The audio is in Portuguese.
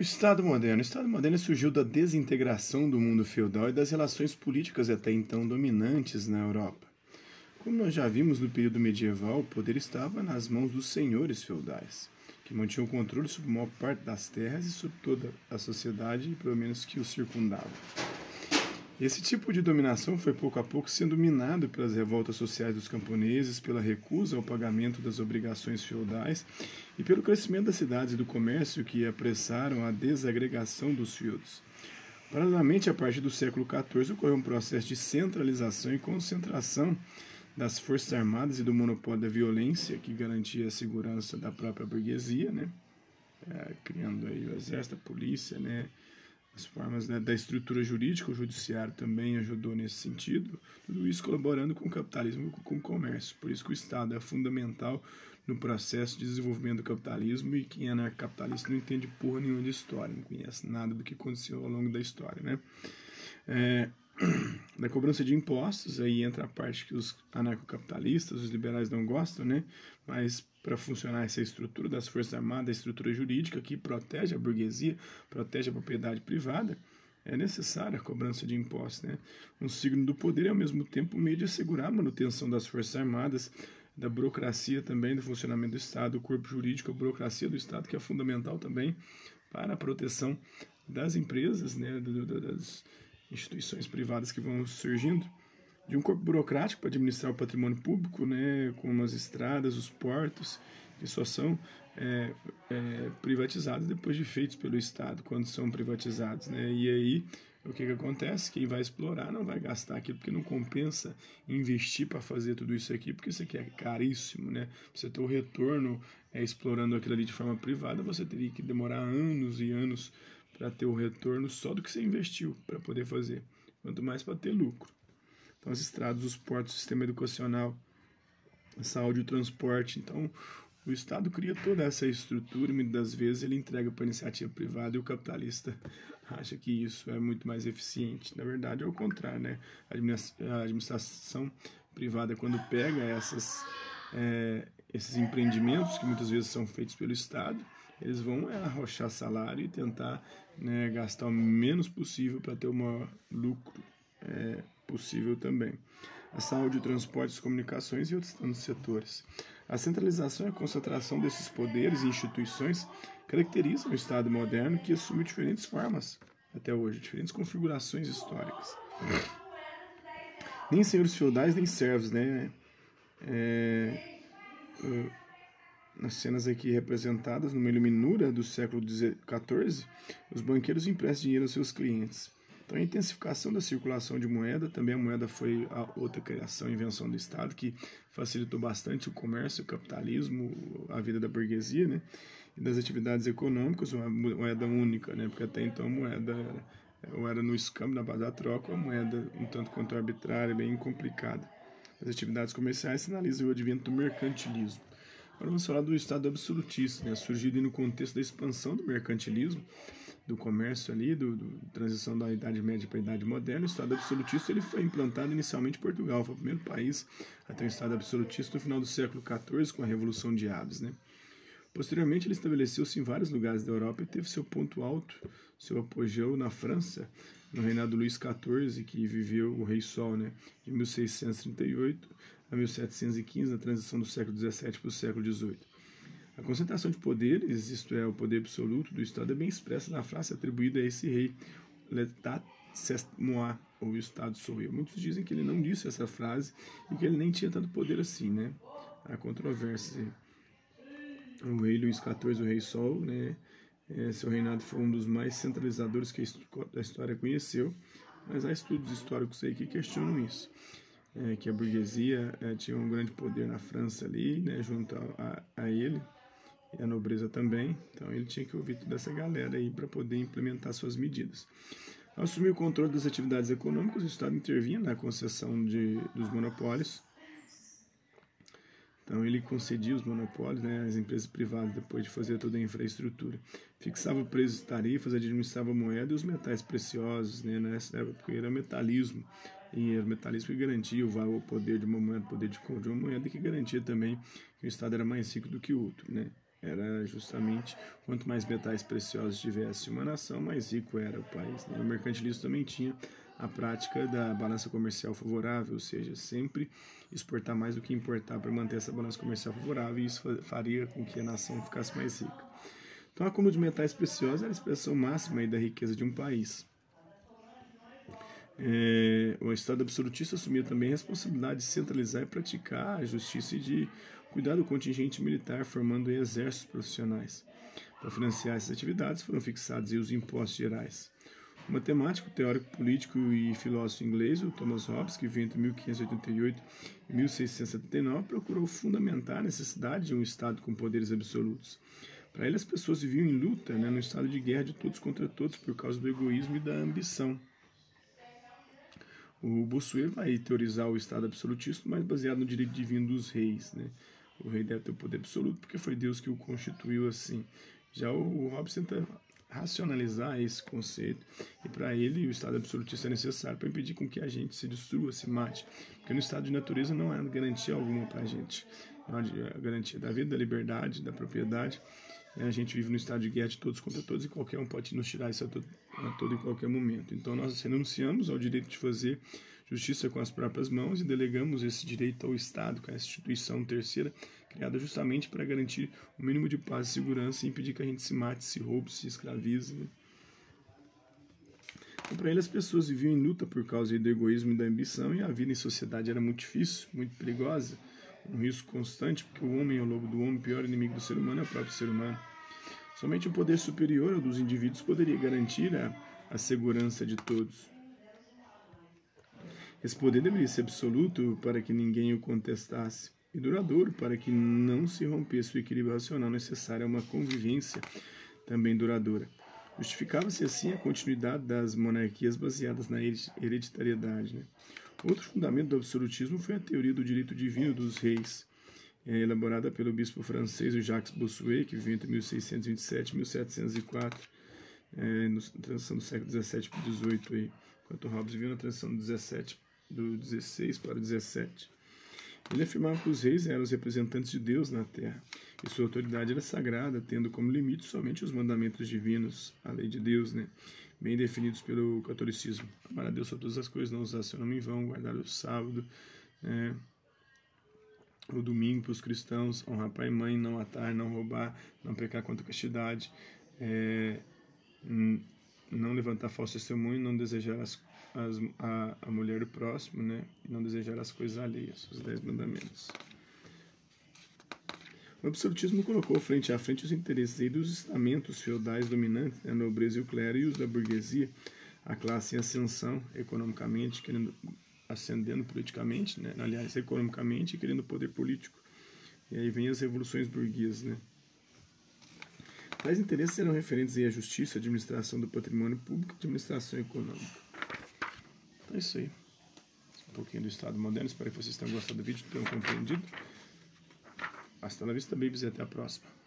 O Estado moderno. O Estado moderno surgiu da desintegração do mundo feudal e das relações políticas até então dominantes na Europa. Como nós já vimos no período medieval, o poder estava nas mãos dos senhores feudais, que mantinham o controle sobre a maior parte das terras e sobre toda a sociedade, pelo menos que o circundava. Esse tipo de dominação foi pouco a pouco sendo minado pelas revoltas sociais dos camponeses, pela recusa ao pagamento das obrigações feudais e pelo crescimento das cidades e do comércio que apressaram a desagregação dos feudos. Paralelamente, a partir do século XIV, ocorreu um processo de centralização e concentração das forças armadas e do monopólio da violência que garantia a segurança da própria burguesia, né? É, criando aí o exército, a polícia, né? As formas né, da estrutura jurídica, o judiciário também ajudou nesse sentido, tudo isso colaborando com o capitalismo e com o comércio. Por isso que o Estado é fundamental no processo de desenvolvimento do capitalismo e quem é anarcocapitalista não entende porra nenhuma de história, não conhece nada do que aconteceu ao longo da história, né? É, da cobrança de impostos, aí entra a parte que os anarcocapitalistas, os liberais não gostam, né? Mas para funcionar essa estrutura das Forças Armadas, a estrutura jurídica que protege a burguesia, protege a propriedade privada, é necessária a cobrança de impostos. Né? Um signo do poder e, ao mesmo tempo, um meio de assegurar a manutenção das Forças Armadas, da burocracia também, do funcionamento do Estado, do corpo jurídico, a burocracia do Estado, que é fundamental também para a proteção das empresas, né, das instituições privadas que vão surgindo de um corpo burocrático para administrar o patrimônio público, né, como as estradas, os portos, que só são é, é, privatizados depois de feitos pelo Estado, quando são privatizados. Né? E aí, o que, que acontece? Quem vai explorar não vai gastar aquilo, porque não compensa investir para fazer tudo isso aqui, porque isso aqui é caríssimo. Né? Você ter o retorno é, explorando aquilo ali de forma privada, você teria que demorar anos e anos para ter o retorno só do que você investiu para poder fazer, quanto mais para ter lucro. Então, as estradas, os portos, o sistema educacional, a saúde, o transporte. Então, o Estado cria toda essa estrutura e muitas das vezes ele entrega para a iniciativa privada e o capitalista acha que isso é muito mais eficiente. Na verdade, é o contrário, né? A administração privada, quando pega essas, é, esses empreendimentos que muitas vezes são feitos pelo Estado, eles vão é, arrochar salário e tentar né, gastar o menos possível para ter o maior lucro é, possível também. A saúde, o transporte, as comunicações e outros tantos setores. A centralização e a concentração desses poderes e instituições caracterizam o Estado moderno que assume diferentes formas até hoje, diferentes configurações históricas. Nem senhores feudais, nem servos, né? É, nas cenas aqui representadas numa iluminura do século XIV, os banqueiros emprestam dinheiro aos seus clientes. Então, a intensificação da circulação de moeda, também a moeda foi a outra criação, invenção do Estado, que facilitou bastante o comércio, o capitalismo, a vida da burguesia, né? E das atividades econômicas, uma moeda única, né? Porque até então a moeda ou era no escambo, na base da troca, ou a moeda um tanto quanto arbitrária, bem complicada. As atividades comerciais sinalizam o advento do mercantilismo. Agora vamos falar do Estado absolutista, né? surgido no contexto da expansão do mercantilismo, do comércio ali, do, do transição da Idade Média para a Idade Moderna, o Estado absolutista ele foi implantado inicialmente em Portugal, foi o primeiro país a ter um Estado absolutista no final do século XIV, com a Revolução de Aves. Né? Posteriormente, ele estabeleceu-se em vários lugares da Europa e teve seu ponto alto, seu apogeu na França, no reinado Luís XIV, que viveu o Rei Sol, né, de 1638 a 1715, na transição do século XVII para o século XVIII. A concentração de poderes, isto é, o poder absoluto do Estado, é bem expressa na frase atribuída a esse rei, L'État c'est moi, ou o Estado sou eu. Muitos dizem que ele não disse essa frase e que ele nem tinha tanto poder assim, né? Há controvérsia. O rei Luís XIV, o rei Sol, né? É, seu reinado foi um dos mais centralizadores que a história conheceu, mas há estudos históricos aí que questionam isso. É, que a burguesia é, tinha um grande poder na França ali, né, junto a, a, ele, e a nobreza também. Então ele tinha que ouvir toda essa galera aí para poder implementar suas medidas. Ao assumir o controle das atividades econômicas, o Estado intervinha na concessão de, dos monopólios. Então ele concedia os monopólios né, às empresas privadas depois de fazer toda a infraestrutura. Fixava preços tarifas, administrava moeda e os metais preciosos. Né, nessa época era metalismo. E era metalismo que garantia o, o poder de uma moeda, o poder de compra de uma moeda, que garantia também que o Estado era mais rico do que o outro. Né? era justamente quanto mais metais preciosos tivesse uma nação, mais rico era o país. Né? O mercantilismo também tinha a prática da balança comercial favorável, ou seja, sempre exportar mais do que importar para manter essa balança comercial favorável, e isso faria com que a nação ficasse mais rica. Então, a acúmulo de metais preciosos era a expressão máxima da riqueza de um país. É, o Estado absolutista assumiu também a responsabilidade de centralizar e praticar a justiça e de cuidar do contingente militar, formando exércitos profissionais. Para financiar essas atividades foram fixados os impostos gerais. Matemático, teórico político e filósofo inglês, o Thomas Hobbes, que veio entre 1588 e 1679, procurou fundamentar a necessidade de um Estado com poderes absolutos. Para ele, as pessoas viviam em luta, né, no estado de guerra de todos contra todos, por causa do egoísmo e da ambição. O Bossuet vai teorizar o Estado absolutista, mas baseado no direito divino dos reis. Né? O rei deve ter o poder absoluto porque foi Deus que o constituiu assim. Já o Hobbes tenta racionalizar esse conceito e para ele o Estado absolutista é necessário para impedir com que a gente se destrua, se mate. Porque no estado de natureza não há garantia alguma para a gente. Não há garantia da vida, da liberdade, da propriedade. A gente vive no estado de guerra de todos contra todos e qualquer um pode nos tirar isso a todo, a todo e qualquer momento. Então nós renunciamos ao direito de fazer justiça com as próprias mãos e delegamos esse direito ao Estado, com a instituição terceira, criada justamente para garantir o mínimo de paz e segurança e impedir que a gente se mate, se roube, se escravize. Né? Então, para ele, as pessoas viviam em luta por causa do egoísmo e da ambição e a vida em sociedade era muito difícil, muito perigosa um risco constante, porque o homem é o lobo do homem, o pior inimigo do ser humano é o próprio ser humano. Somente um poder superior dos indivíduos poderia garantir a, a segurança de todos. Esse poder deveria ser absoluto para que ninguém o contestasse e duradouro para que não se rompesse o equilíbrio racional necessário a uma convivência também duradoura. Justificava-se assim a continuidade das monarquias baseadas na hereditariedade. Né? Outro fundamento do absolutismo foi a teoria do direito divino dos reis, é, elaborada pelo bispo francês Jacques Bossuet, que viveu entre 1627 e 1704, é, na transição do século XVII para o XVIII, enquanto Hobbes viveu na transição do, 17, do 16 para o 17. Ele afirmava que os reis eram os representantes de Deus na terra, e sua autoridade era sagrada, tendo como limite somente os mandamentos divinos, a lei de Deus, né? bem definidos pelo catolicismo. Amar a Deus sobre todas as coisas, não usar seu nome em vão, guardar o sábado, é, o domingo para os cristãos, honrar pai e mãe, não matar, não roubar, não pecar contra a castidade, é, não levantar falso testemunho, não desejar as, as, a, a mulher do próximo, né? E não desejar as coisas alheias, os dez mandamentos. O absolutismo colocou frente a frente os interesses dos estamentos feudais dominantes, né, a nobreza e o clero, e os da burguesia, a classe em ascensão economicamente, querendo ascendendo politicamente, né, aliás, economicamente, querendo poder político. E aí vem as revoluções burguesas, né? Tais interesses serão referentes à justiça, administração do patrimônio público e administração econômica. É isso aí. Um pouquinho do Estado moderno. Espero que vocês tenham gostado do vídeo, tenham compreendido. Hasta la vista, babies, e até a próxima.